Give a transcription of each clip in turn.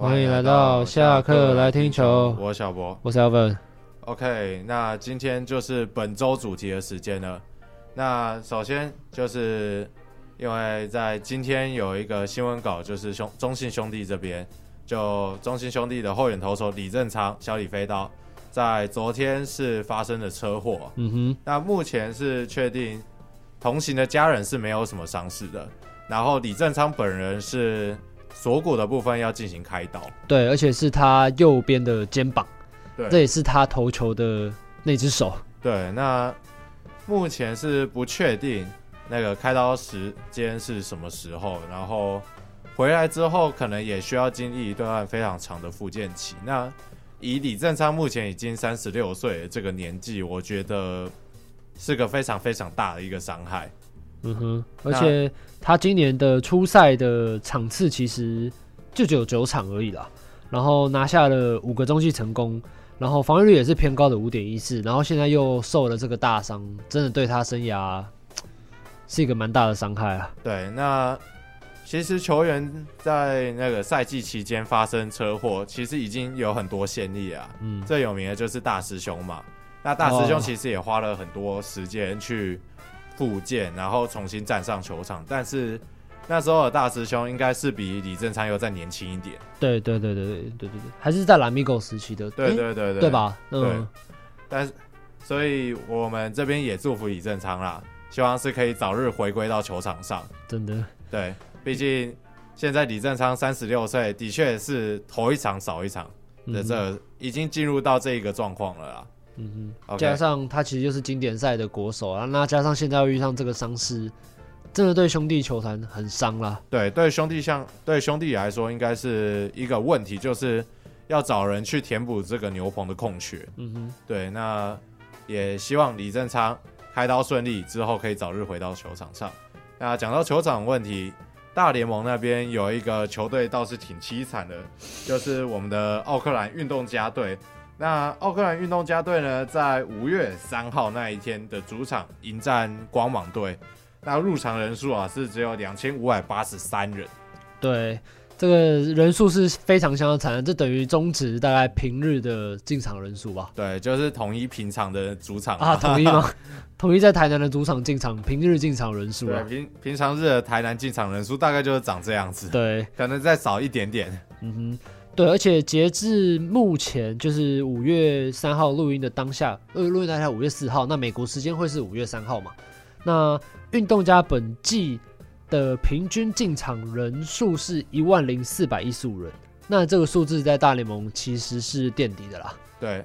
欢迎来到下课来听球，我是小博，我是 Alvin。OK，那今天就是本周主题的时间了。那首先就是因为在今天有一个新闻稿，就是兄中信兄弟这边，就中信兄弟的后援投手李正昌小李飞刀，在昨天是发生了车祸。嗯哼，那目前是确定同行的家人是没有什么伤势的，然后李正昌本人是。锁骨的部分要进行开刀，对，而且是他右边的肩膀，对，这也是他投球的那只手，对。那目前是不确定那个开刀时间是什么时候，然后回来之后可能也需要经历一段非常长的复健期。那以李正昌目前已经三十六岁这个年纪，我觉得是个非常非常大的一个伤害。嗯哼，而且他今年的初赛的场次其实就只有九场而已啦，然后拿下了五个中继成功，然后防御率也是偏高的五点一四，然后现在又受了这个大伤，真的对他生涯是一个蛮大的伤害啊。对，那其实球员在那个赛季期间发生车祸，其实已经有很多先例啊。嗯，最有名的就是大师兄嘛，那大师兄其实也花了很多时间去。复健，然后重新站上球场，但是那时候的大师兄应该是比李正昌又再年轻一点。对对对对对对对对，还是在蓝米狗时期的。对对对对，对吧？嗯。对，但是，所以我们这边也祝福李正昌啦，希望是可以早日回归到球场上。真的。对，毕竟现在李正昌三十六岁，的确是头一场少一场的这已经进入到这一个状况了啦。嗯哼加上他其实就是经典赛的国手啊，那加上现在又遇上这个伤势，真的对兄弟球团很伤啦。对，对兄弟像对兄弟来说，应该是一个问题，就是要找人去填补这个牛棚的空缺。嗯哼，对，那也希望李正昌开刀顺利之后，可以早日回到球场上。那讲到球场问题，大联盟那边有一个球队倒是挺凄惨的，就是我们的奥克兰运动家队。那奥克兰运动家队呢，在五月三号那一天的主场迎战光芒队，那入场人数啊是只有两千五百八十三人，对，这个人数是非常相当惨的，这等于中职大概平日的进场人数吧？对，就是统一平常的主场啊，统一吗？统一在台南的主场进场平日进场人数啊，对，平平常日的台南进场人数大概就是长这样子，对，可能再少一点点，嗯哼。对，而且截至目前，就是五月三号录音的当下，呃，录音当下五月四号，那美国时间会是五月三号嘛？那运动家本季的平均进场人数是一万零四百一十五人，那这个数字在大联盟其实是垫底的啦。对，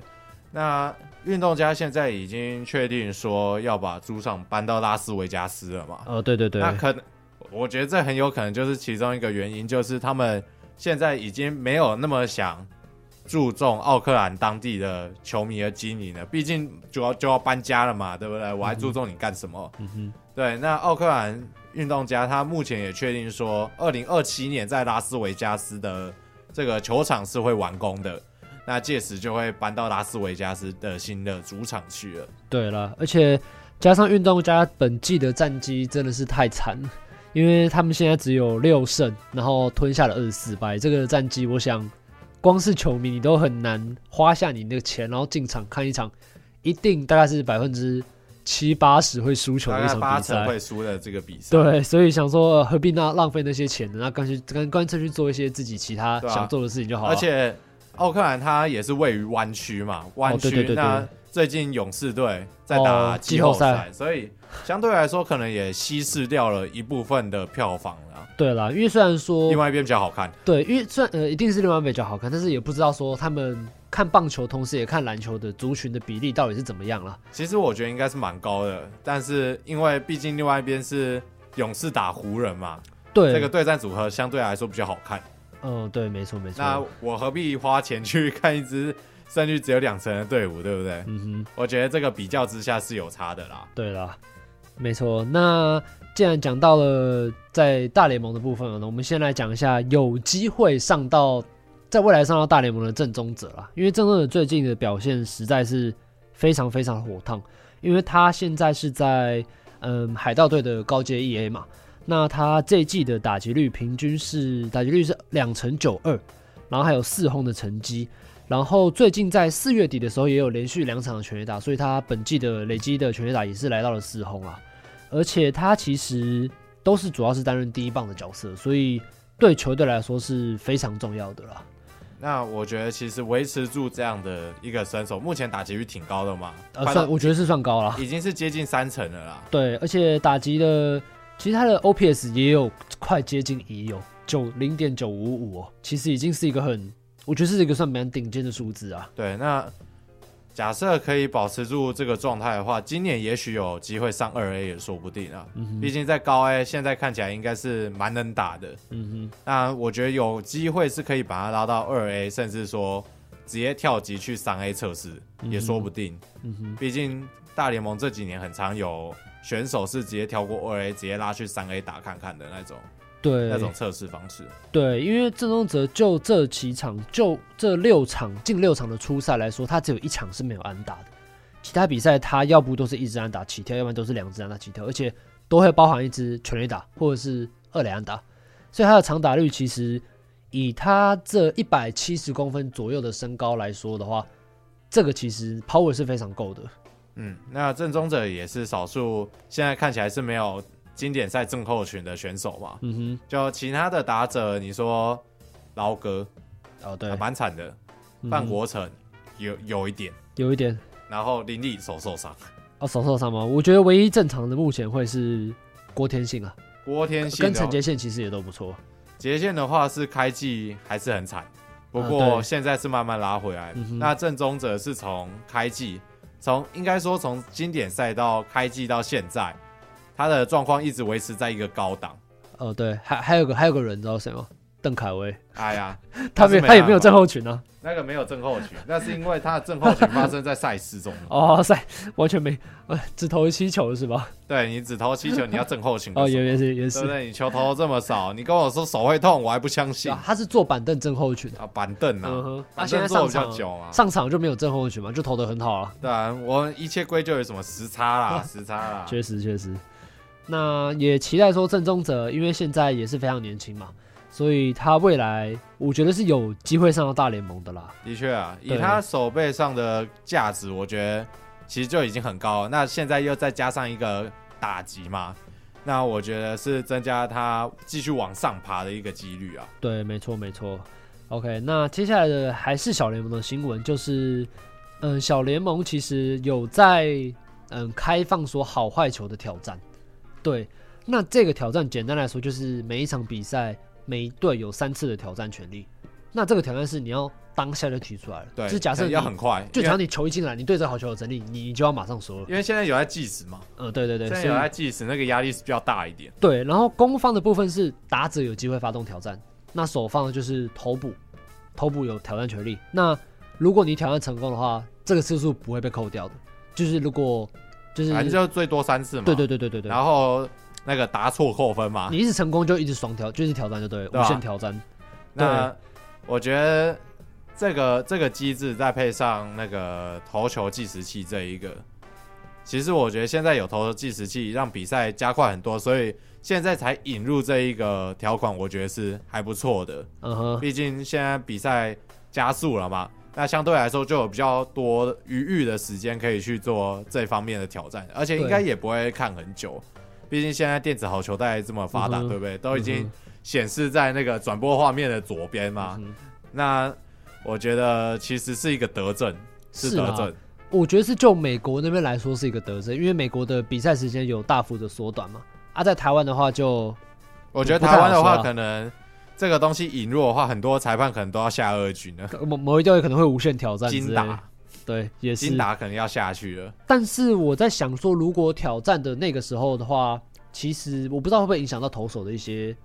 那运动家现在已经确定说要把主场搬到拉斯维加斯了嘛？呃，对对对，那可能我觉得这很有可能就是其中一个原因，就是他们。现在已经没有那么想注重奥克兰当地的球迷的经营了，毕竟就要就要搬家了嘛，对不对？我还注重你干什么？嗯哼，对。那奥克兰运动家他目前也确定说，二零二七年在拉斯维加斯的这个球场是会完工的，那届时就会搬到拉斯维加斯的新的主场去了。对了，而且加上运动家本季的战绩真的是太惨了。因为他们现在只有六胜，然后吞下了二十四败，这个战绩，我想光是球迷你都很难花下你那个钱，然后进场看一场，一定大概是百分之七八十会输球的一场比赛，会输的这个比赛。对，所以想说何必那浪费那些钱呢？那干脆干干脆去做一些自己其他想做的事情就好了。而且奥克兰它也是位于湾区嘛，湾区那最近勇士队在打季后赛，所以。相对来说，可能也稀释掉了一部分的票房了。对啦，因为虽然说另外一边比较好看，对，因为虽然呃一定是另外一边比较好看，但是也不知道说他们看棒球同时也看篮球的族群的比例到底是怎么样了。其实我觉得应该是蛮高的，但是因为毕竟另外一边是勇士打湖人嘛，对，这个对战组合相对来说比较好看。嗯，对，没错没错。那我何必花钱去看一支胜率只有两成的队伍，对不对？嗯哼，我觉得这个比较之下是有差的啦。对啦。没错，那既然讲到了在大联盟的部分了，那我们先来讲一下有机会上到在未来上到大联盟的正宗者啦。因为正宗者最近的表现实在是非常非常火烫，因为他现在是在嗯海盗队的高阶 EA 嘛，那他这一季的打击率平均是打击率是两成九二，然后还有四轰的成绩。然后最近在四月底的时候也有连续两场的全垒打，所以他本季的累积的全垒打也是来到了四轰啊。而且他其实都是主要是担任第一棒的角色，所以对球队来说是非常重要的啦。那我觉得其实维持住这样的一个身手，目前打击率挺高的嘛，呃，算我觉得是算高了，已经是接近三成了啦。对，而且打击的其实他的 OPS 也有快接近一有九零点九五五哦，其实已经是一个很。我觉得是一个算蛮顶尖的数字啊。对，那假设可以保持住这个状态的话，今年也许有机会上二 A 也说不定啊。嗯。毕竟在高 A 现在看起来应该是蛮能打的。嗯哼。那我觉得有机会是可以把它拉到二 A，甚至说直接跳级去三 A 测试也说不定。嗯哼。毕竟大联盟这几年很常有选手是直接跳过二 A，直接拉去三 A 打看看的那种。对那种测试方式，对，因为郑宗哲就这几场，就这六场近六场的初赛来说，他只有一场是没有安打的，其他比赛他要不都是一支安打起跳，要不然都是两支安打起跳，而且都会包含一支全垒打或者是二垒安打，所以他的长打率其实以他这一百七十公分左右的身高来说的话，这个其实 power 是非常够的。嗯，那郑宗哲也是少数现在看起来是没有。经典赛症候群的选手嘛，嗯哼，就其他的打者，你说捞哥，哦对，蛮惨的，范国成有有一点，有一点，然后林立手受伤，哦手受伤吗？我觉得唯一正常的目前会是郭天信啊，郭天信跟陈杰宪其实也都不错，杰宪的话是开季还是很惨，不过现在是慢慢拉回来，那正宗者是从开季，从应该说从经典赛到开季到现在。他的状况一直维持在一个高档。哦，对，还还有个还有个人，你知道谁吗？邓凯威。哎呀，他没他也没有症候群啊。那个没有症候群，那是因为他的症候群发生在赛事中。哦，赛完全没，呃，只投七球是吧？对，你只投七球，你要症候群。哦，也也是也是。对不对？你球投这么少，你跟我说手会痛，我还不相信。他是坐板凳症候群啊，板凳啊。他现在上场上场就没有症候群嘛，就投的很好了。对啊，我一切归咎于什么时差啦，时差啦。确实确实。那也期待说郑宗哲，因为现在也是非常年轻嘛，所以他未来我觉得是有机会上到大联盟的啦。的确啊，以他手背上的价值，我觉得其实就已经很高了。那现在又再加上一个打击嘛，那我觉得是增加他继续往上爬的一个几率啊。对，没错没错。OK，那接下来的还是小联盟的新闻，就是嗯，小联盟其实有在嗯开放说好坏球的挑战。对，那这个挑战简单来说就是每一场比赛，每一队有三次的挑战权利。那这个挑战是你要当下就提出来了，对，就是假设要很快，就假设你球一进来，你对这好球有整理，你你就要马上说了。因为现在有在计时嘛，嗯，对对对，现在有在计时，那个压力是比较大一点。对，然后攻方的部分是打者有机会发动挑战，那守方的就是投捕，投捕有挑战权利。那如果你挑战成功的话，这个次数不会被扣掉的，就是如果。就是反正就最多三次嘛，对对对对对对。然后那个答错扣分嘛，你一直成功就一直双挑，就是挑战就对了，对啊、无限挑战。那我觉得这个这个机制再配上那个投球计时器这一个，其实我觉得现在有投球计时器让比赛加快很多，所以现在才引入这一个条款，我觉得是还不错的。嗯哼，毕竟现在比赛加速了嘛。那相对来说就有比较多余裕的时间可以去做这方面的挑战，而且应该也不会看很久，毕竟现在电子好球带这么发达，嗯、对不对？都已经显示在那个转播画面的左边嘛。嗯、那我觉得其实是一个德政，是德政。我觉得是就美国那边来说是一个德政，因为美国的比赛时间有大幅的缩短嘛。啊，在台湾的话就，我觉得台湾的话可能。这个东西引入的话，很多裁判可能都要下二军了。某某一队可能会无限挑战，金打，对，也是金打可能要下去了。但是我在想说，如果挑战的那个时候的话，其实我不知道会不会影响到投手的一些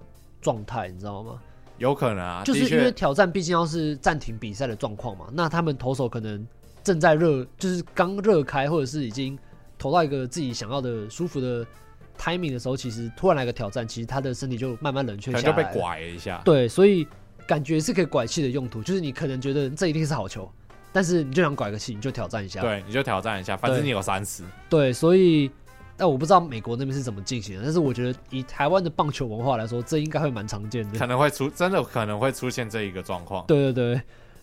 状态，你知道吗？有可能啊，就是因为挑战毕竟要是暂停比赛的状况嘛，那他们投手可能正在热，就是刚热开，或者是已经投到一个自己想要的舒服的。Timing 的时候，其实突然来个挑战，其实他的身体就慢慢冷却下来，就被拐了一下。对，所以感觉是可以拐气的用途，就是你可能觉得这一定是好球，但是你就想拐个气，你就挑战一下。对，你就挑战一下，反正你有三十。对，所以但我不知道美国那边是怎么进行的。但是我觉得以台湾的棒球文化来说，这应该会蛮常见的。可能会出，真的可能会出现这一个状况。对对对，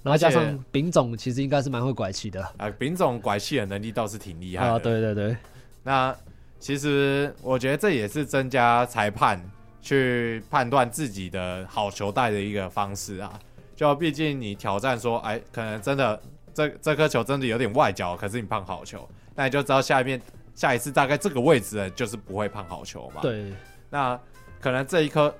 然后加上丙总其实应该是蛮会拐气的。啊，丙总拐气的能力倒是挺厉害的。啊，对对对。那其实我觉得这也是增加裁判去判断自己的好球带的一个方式啊。就毕竟你挑战说，哎，可能真的这这颗球真的有点外角，可是你判好球，那你就知道下一遍下一次大概这个位置就是不会判好球嘛。对。那可能这一颗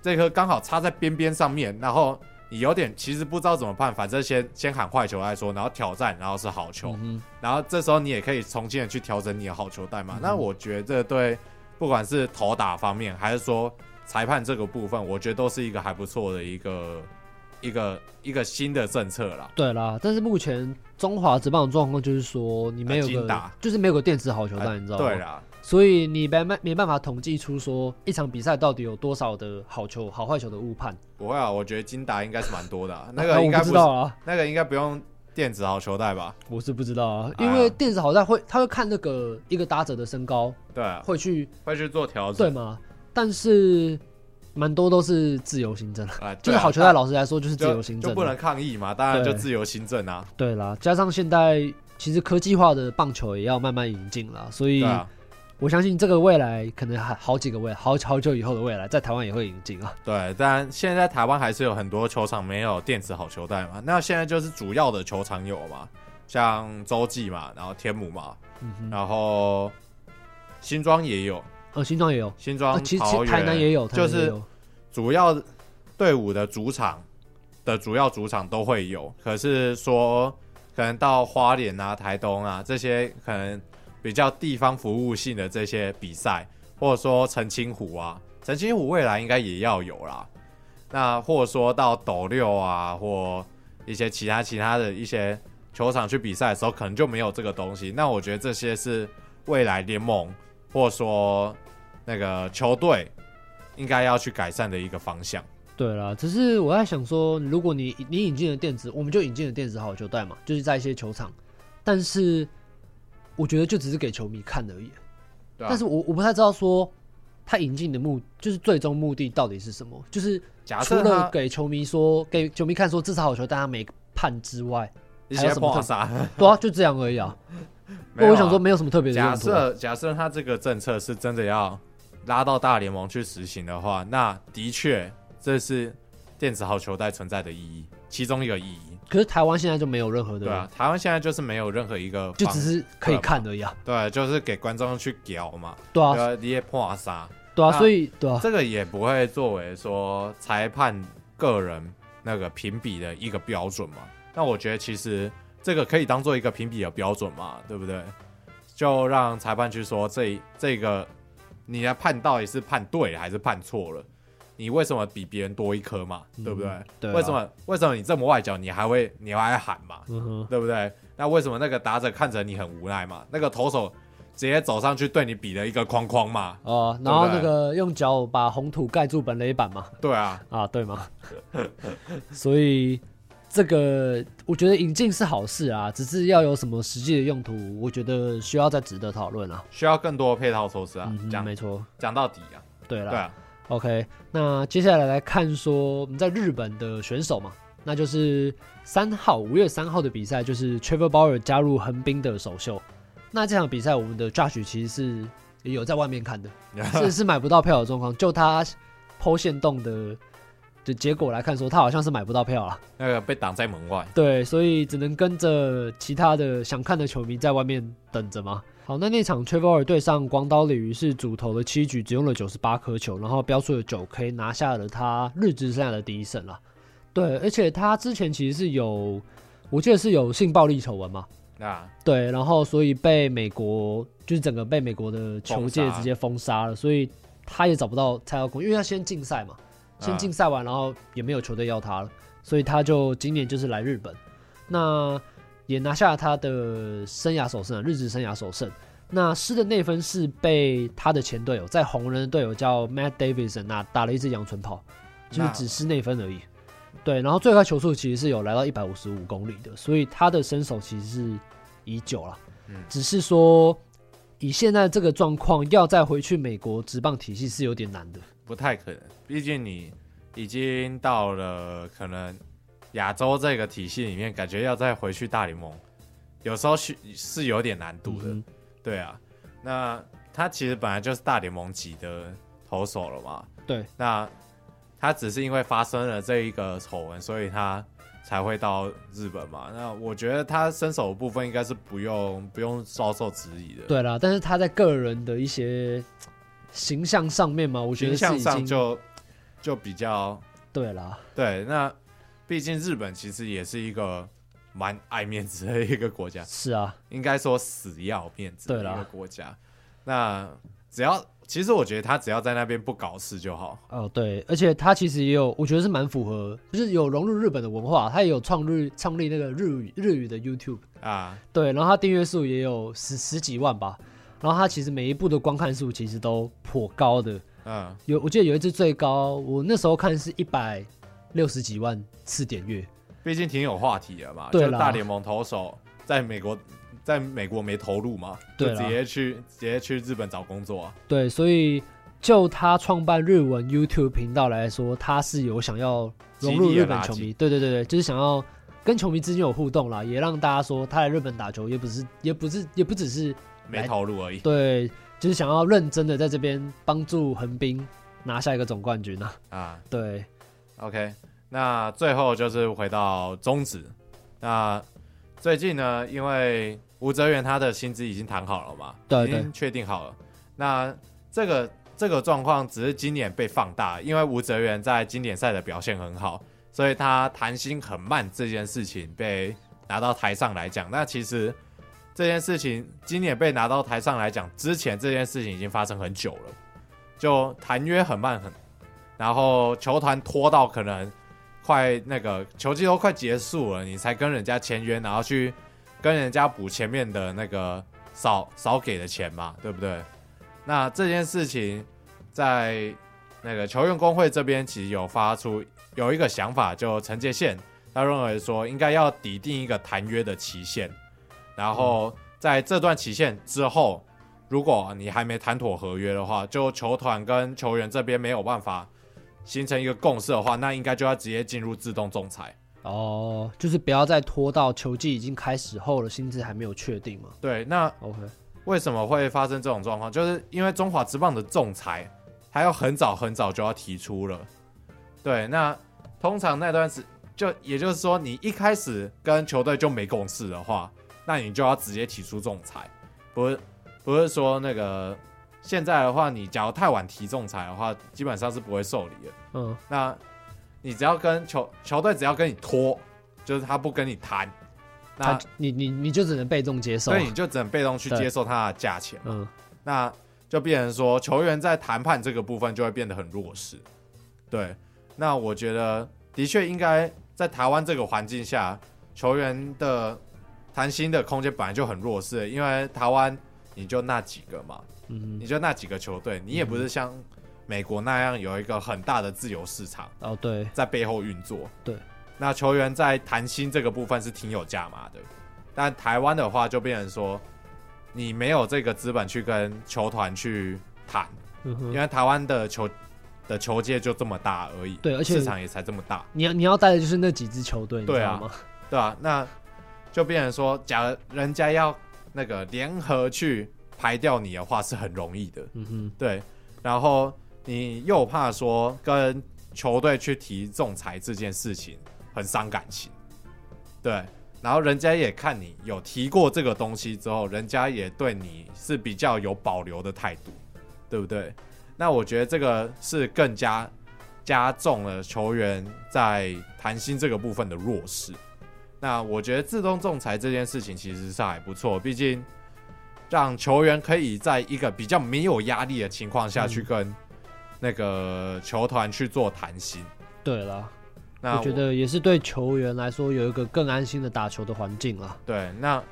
这一颗刚好插在边边上面，然后你有点其实不知道怎么判，反正先先喊坏球来说，然后挑战，然后是好球，嗯、然后这时候你也可以重新的去调整你的好球带嘛。嗯、那我觉得对不管是投打方面，还是说裁判这个部分，我觉得都是一个还不错的一个。一个一个新的政策啦，对啦，但是目前中华职棒的状况就是说，你没有个，啊、就是没有个电子好球带，啊、你知道吗？对啦，所以你没没没办法统计出说一场比赛到底有多少的好球、好坏球的误判。不会啊，我觉得金达应该是蛮多的、啊，那个应该不，不知道啊，那个应该不用电子好球带吧？我是不知道啊，因为电子好带会，他会看那个一个打者的身高，对、啊，会去会去做调整，对吗？但是。蛮多都是自由行政，啊、就是好球带，老实来说就是自由行政，就不能抗议嘛，当然就自由行政啊。对啦，加上现在其实科技化的棒球也要慢慢引进了，所以我相信这个未来可能还好几个未来，好好久以后的未来，在台湾也会引进啊。对，但现在台湾还是有很多球场没有电子好球带嘛，那现在就是主要的球场有嘛，像洲际嘛，然后天母嘛，嗯、然后新庄也有。呃，新庄也有，新庄、其实台南也有，就是主要队伍的主场的主要主场都会有。可是说，可能到花莲啊、台东啊这些可能比较地方服务性的这些比赛，或者说澄清湖啊，澄清湖未来应该也要有啦。那或者说到斗六啊，或一些其他其他的一些球场去比赛的时候，可能就没有这个东西。那我觉得这些是未来联盟。或者说，那个球队应该要去改善的一个方向。对啦，只是我在想说，如果你你引进了电子，我们就引进了电子好球队嘛，就是在一些球场。但是我觉得就只是给球迷看而已。对啊。但是我我不太知道说他引进的目就是最终目的到底是什么？就是除了给球迷说给球迷看说这是好球，大家没判之外，还有什么特？对啊，就这样而已啊。啊、我想说，没有什么特别的。假设假设他这个政策是真的要拉到大联盟去实行的话，那的确这是电子好球带存在的意义，其中一个意义。可是台湾现在就没有任何的。对啊，台湾现在就是没有任何一个，就只是可以看而已啊。对，就是给观众去屌嘛。对啊，你也破杀。对啊，所以对啊，这个也不会作为说裁判个人那个评比的一个标准嘛。那我觉得其实。这个可以当做一个评比的标准嘛，对不对？就让裁判去说这这个你的判到底是判对还是判错了？你为什么比别人多一颗嘛？嗯、对不对？对啊、为什么为什么你这么外角你还会你还会喊嘛？对不对？那为什么那个打者看着你很无奈嘛？那个投手直接走上去对你比了一个框框嘛？哦，然后那个用脚把红土盖住本垒板嘛？对啊，啊对吗？所以。这个我觉得引进是好事啊，只是要有什么实际的用途，我觉得需要再值得讨论啊。需要更多的配套措施啊。讲、嗯、没错，讲到底啊。对了，对啊。OK，那接下来来看说我们在日本的选手嘛，那就是三号五月三号的比赛，就是 Trevor Bauer 加入横滨的首秀。那这场比赛我们的 Judge 其实是也有在外面看的，是是买不到票的状况，就他剖线洞的的。就结果来看，说他好像是买不到票了，那个被挡在门外。对，所以只能跟着其他的想看的球迷在外面等着嘛。好，那那场 Trevor 对上广岛鲤鱼是主投的七局，只用了九十八颗球，然后标出了九 K，拿下了他日职生涯的第一胜了。对，而且他之前其实是有，我记得是有性暴力丑闻嘛。啊，对，然后所以被美国就是整个被美国的球界直接封杀了，所以他也找不到蔡耀公，因为他先禁赛嘛。先竞赛完，然后也没有球队要他了，所以他就今年就是来日本，那也拿下了他的生涯首胜，日职生涯首胜。那失的那分是被他的前队友，在红人的队友叫 Matt Davidson，那打了一支阳春炮，就是只失内分而已。对，然后最快球速其实是有来到一百五十五公里的，所以他的身手其实是已久了，嗯只是说以现在这个状况，要再回去美国职棒体系是有点难的，不太可能。毕竟你已经到了可能亚洲这个体系里面，感觉要再回去大联盟，有时候是是有点难度的。嗯、对啊，那他其实本来就是大联盟级的投手了嘛。对，那他只是因为发生了这一个丑闻，所以他。才会到日本嘛？那我觉得他身手的部分应该是不用不用遭受质疑的。对啦，但是他在个人的一些形象上面嘛，我觉得形象上就就比较对啦。对，那毕竟日本其实也是一个蛮爱面子的一个国家。是啊，应该说死要面子的一个国家。那只要。其实我觉得他只要在那边不搞事就好。哦，对，而且他其实也有，我觉得是蛮符合，就是有融入日本的文化。他也有创日创立那个日语日语的 YouTube 啊，对，然后他订阅数也有十十几万吧。然后他其实每一部的观看数其实都颇高的。嗯，有我记得有一支最高，我那时候看是一百六十几万次点阅。毕竟挺有话题的嘛，对，大联盟投手在美国。在美国没投入嘛，就直接去直接去日本找工作啊。对，所以就他创办日文 YouTube 频道来说，他是有想要融入日本球迷。对对对对，就是想要跟球迷之间有互动啦，也让大家说他来日本打球也不是也不是也不只是没投入而已。对，就是想要认真的在这边帮助横滨拿下一个总冠军啊。啊，对。OK，那最后就是回到中职。那最近呢，因为吴哲源他的薪资已经谈好了嘛？对，已经确定好了。那这个这个状况只是今年被放大，因为吴哲源在经典赛的表现很好，所以他谈薪很慢这件事情被拿到台上来讲。那其实这件事情今年被拿到台上来讲，之前这件事情已经发生很久了，就谈约很慢很，然后球团拖到可能快那个球季都快结束了，你才跟人家签约，然后去。跟人家补前面的那个少少给的钱嘛，对不对？那这件事情在那个球员工会这边其实有发出有一个想法，就陈杰宪他认为说应该要拟定一个谈约的期限，然后在这段期限之后，如果你还没谈妥合约的话，就球团跟球员这边没有办法形成一个共识的话，那应该就要直接进入自动仲裁。哦，就是不要再拖到球季已经开始后了，薪资还没有确定嘛？对，那 OK，为什么会发生这种状况？就是因为中华职棒的仲裁还要很早很早就要提出了。对，那通常那段时就也就是说，你一开始跟球队就没共识的话，那你就要直接提出仲裁，不是不是说那个现在的话，你假如太晚提仲裁的话，基本上是不会受理的。嗯，那。你只要跟球球队只要跟你拖，就是他不跟你谈，那你你你就只能被动接受，所以你就只能被动去接受他的价钱。嗯，那就变成说球员在谈判这个部分就会变得很弱势。对，那我觉得的确应该在台湾这个环境下，球员的谈薪的空间本来就很弱势，因为台湾你就那几个嘛，嗯，你就那几个球队，你也不是像。美国那样有一个很大的自由市场哦，对，在背后运作。对，那球员在谈薪这个部分是挺有价码的，但台湾的话就变成说，你没有这个资本去跟球团去谈，嗯，因为台湾的球的球界就这么大而已，对，而且市场也才这么大。你要你要带的就是那几支球队，对啊？对啊，那就变成说，假如人家要那个联合去排掉你的话，是很容易的。嗯哼，对，然后。你又怕说跟球队去提仲裁这件事情很伤感情，对，然后人家也看你有提过这个东西之后，人家也对你是比较有保留的态度，对不对？那我觉得这个是更加加重了球员在谈薪这个部分的弱势。那我觉得自动仲裁这件事情其实是还不错，毕竟让球员可以在一个比较没有压力的情况下去跟、嗯。那个球团去做谈心，对了，那我，我觉得也是对球员来说有一个更安心的打球的环境了。对，那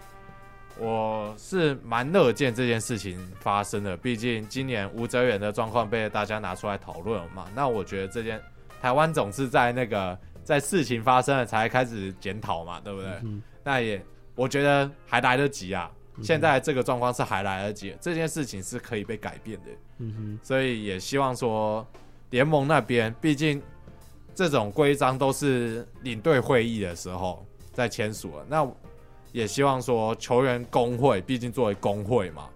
我是蛮乐见这件事情发生的，毕竟今年吴哲远的状况被大家拿出来讨论了嘛。那我觉得这件台湾总是在那个在事情发生了才开始检讨嘛，对不对？嗯。那也我觉得还来得及啊，现在这个状况是还来得及，这件事情是可以被改变的。嗯哼，所以也希望说联盟那边，毕竟这种规章都是领队会议的时候在签署了，那也希望说球员工会，毕竟作为工会嘛，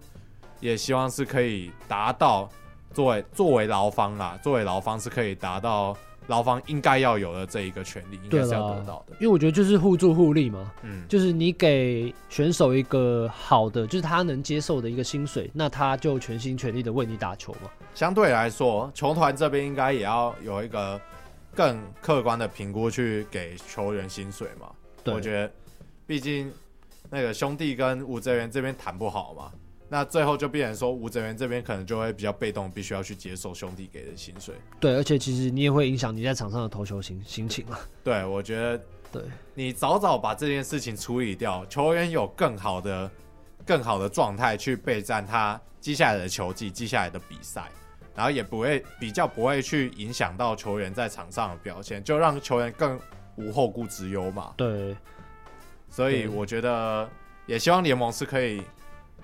也希望是可以达到作为作为劳方啦，作为劳方是可以达到。劳方应该要有的这一个权利，应该是要得到的。因为我觉得就是互助互利嘛，嗯，就是你给选手一个好的，就是他能接受的一个薪水，那他就全心全力的为你打球嘛。相对来说，球团这边应该也要有一个更客观的评估去给球员薪水嘛。对，我觉得，毕竟那个兄弟跟吴哲源这边谈不好嘛。那最后就变成说，吴哲源这边可能就会比较被动，必须要去接受兄弟给的薪水。对，而且其实你也会影响你在场上的投球心心情啊。对，我觉得，对你早早把这件事情处理掉，球员有更好的、更好的状态去备战他接下来的球季、接下来的比赛，然后也不会比较不会去影响到球员在场上的表现，就让球员更无后顾之忧嘛。对，所以我觉得也希望联盟是可以。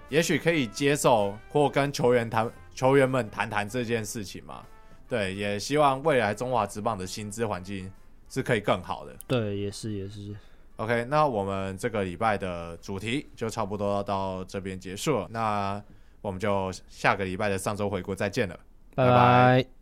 也许可以接受或跟球员谈，球员们谈谈这件事情嘛。对，也希望未来中华职棒的薪资环境是可以更好的。对，也是也是。OK，那我们这个礼拜的主题就差不多要到这边结束了。那我们就下个礼拜的上周回顾再见了，拜拜。拜拜。